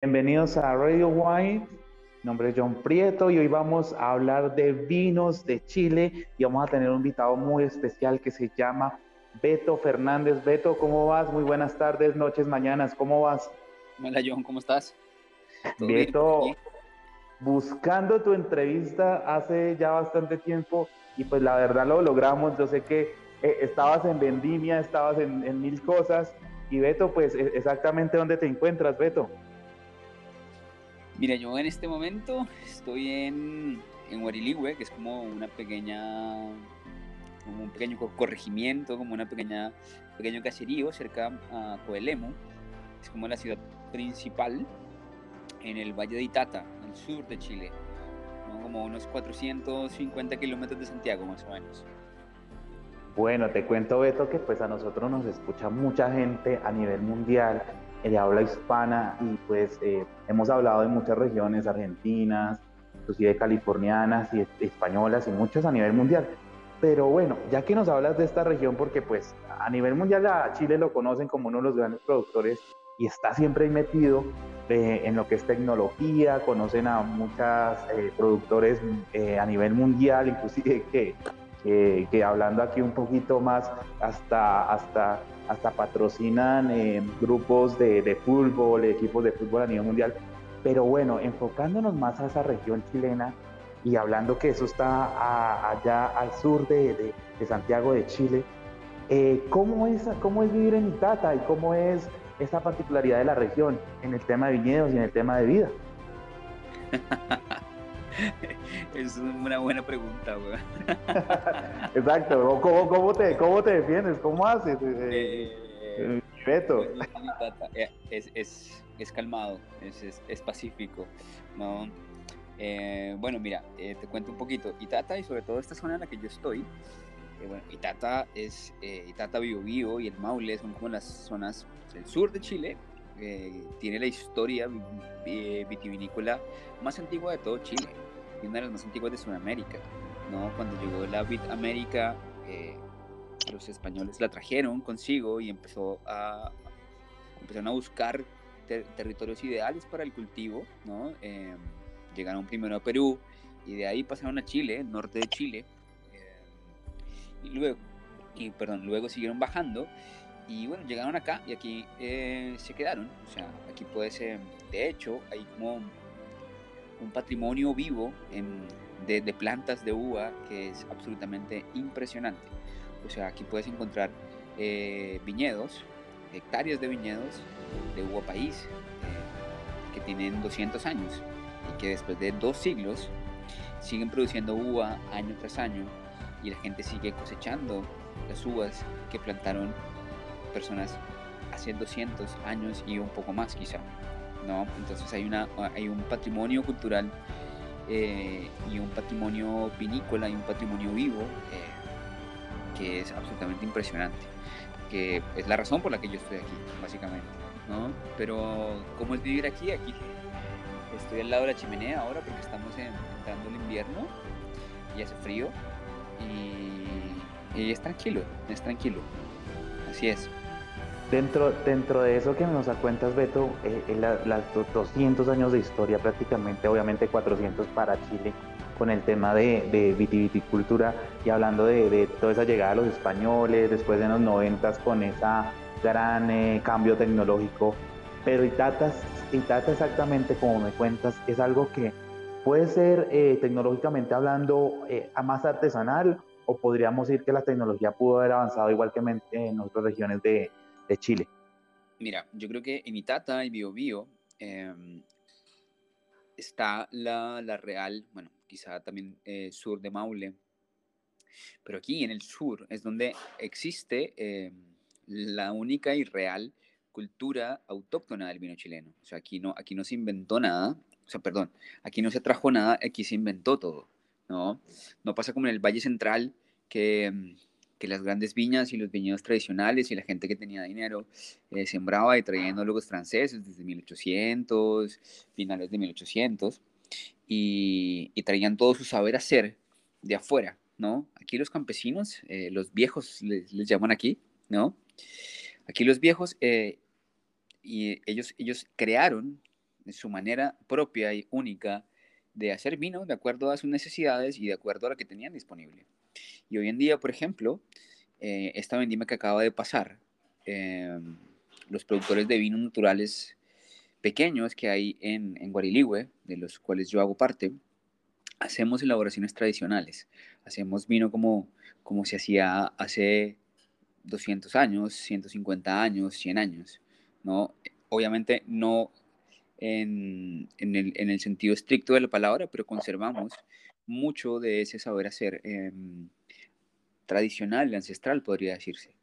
Bienvenidos a Radio Wine. Mi nombre es John Prieto y hoy vamos a hablar de vinos de Chile y vamos a tener un invitado muy especial que se llama Beto Fernández. Beto, ¿cómo vas? Muy buenas tardes, noches, mañanas, ¿cómo vas? Hola John, ¿cómo estás? Beto, buscando tu entrevista hace ya bastante tiempo y pues la verdad lo logramos. Yo sé que eh, estabas en vendimia, estabas en, en mil cosas y Beto, pues e, exactamente dónde te encuentras, Beto. Mira, yo en este momento estoy en, en Guariligüe, que es como una pequeña, como un pequeño corregimiento, como una pequeña, pequeño caserío cerca a Coelemu. Es como la ciudad principal en el Valle de Itata, al sur de Chile, como unos 450 kilómetros de Santiago más o menos. Bueno, te cuento Beto que pues a nosotros nos escucha mucha gente a nivel mundial de habla hispana y pues eh, hemos hablado de muchas regiones argentinas, inclusive californianas y españolas y muchos a nivel mundial. Pero bueno, ya que nos hablas de esta región, porque pues a nivel mundial a Chile lo conocen como uno de los grandes productores y está siempre metido eh, en lo que es tecnología, conocen a muchos eh, productores a nivel mundial, inclusive que, que, hablando aquí un poquito más hasta, hasta hasta patrocinan eh, grupos de, fútbol, equipos de fútbol a nivel mundial. Pero bueno, enfocándonos más a esa región chilena y hablando que eso está allá al sur de, Santiago de Chile, eh, ¿cómo, es, ¿cómo es vivir en Itata y cómo es esa particularidad de la región en el tema de viñedos y en el tema de vida? es una buena pregunta, Exacto, ¿Cómo, cómo, te, ¿cómo te defiendes? ¿Cómo haces? Eh, eh, Beto. Eh, es, es, es, calmado, es, es, pacífico, ¿no? bueno, mira, te cuento un poquito. Itata y sobre todo esta zona en la que yo estoy, bueno, Itata es Itata Bio y el Maule son como las zonas del sur de Chile. tiene la historia vitivinícola más antigua de todo Chile y una de las más antiguas de Sudamérica. ¿no? Cuando llegó la Vid América, eh, los españoles la trajeron consigo y empezó a, empezaron a buscar territorios ideales para el cultivo. ¿no? Eh, llegaron primero a Perú y de ahí pasaron a Chile, norte de Chile. Eh, y luego, y, perdón, luego siguieron bajando y bueno, llegaron acá y aquí se quedaron. O sea, aquí puede ser, de hecho, hay como un patrimonio vivo de, plantas de uva que es absolutamente impresionante. O sea, aquí puedes encontrar eh, viñedos, hectáreas de viñedos de uva país eh, que tienen 200 años y que después de dos siglos siguen produciendo uva año tras año y la gente sigue cosechando las uvas que plantaron personas hace 200 años y un poco más quizá. ¿No? Entonces hay, una, hay un patrimonio cultural eh, y un patrimonio vinícola y un patrimonio vivo eh, que es absolutamente impresionante, que es la razón por la que yo estoy aquí, básicamente, ¿no? Pero ¿cómo es vivir aquí? Aquí estoy al lado de la chimenea ahora porque estamos entrando el invierno y hace frío y, y es tranquilo, es tranquilo, así es. Dentro, dentro de eso que nos cuentas, Beto, eh, las 200 años de historia, prácticamente, obviamente 400 para Chile, con el tema de, vitiviticultura y hablando de, toda esa llegada de los españoles, después de los 90 con ese gran eh, cambio tecnológico. Pero Itata, Itata, exactamente como me cuentas, es algo que puede ser eh, tecnológicamente hablando a más artesanal o podríamos decir que la tecnología pudo haber avanzado igual que en otras regiones de, de Chile? Mira, yo creo que en Itata y Bio Bio em, está la, la, real, bueno, quizá también eh, sur de Maule, pero aquí en el sur es donde existe em, la única y real cultura autóctona del vino chileno. O sea, aquí no, aquí no se inventó nada, o sea, perdón, aquí no se trajo nada, aquí se inventó todo, ¿no? No pasa como en el Valle Central, que em, que las grandes viñas y los viñedos tradicionales y la gente que tenía dinero eh, sembraba y traía enólogos franceses desde 1800, finales de 1800, y, traían todo su saber hacer de afuera, ¿no? Aquí los campesinos, eh, los viejos les, llaman aquí, ¿no? Aquí los viejos, eh, y ellos, ellos crearon su manera propia y única de hacer vino de acuerdo a sus necesidades y de acuerdo a lo que tenían disponible. Y hoy en día, por ejemplo, eh, esta vendimia que acaba de pasar, em, los productores de vinos naturales pequeños que hay en, en Guariligüe, de los cuales yo hago parte, hacemos elaboraciones tradicionales. Hacemos vino como, como se hacía hace 200 años, 150 años, 100 años. ¿no? Obviamente no en, el, sentido estricto de la palabra, pero conservamos mucho de ese saber hacer eh, tradicional, ancestral, podría decirse.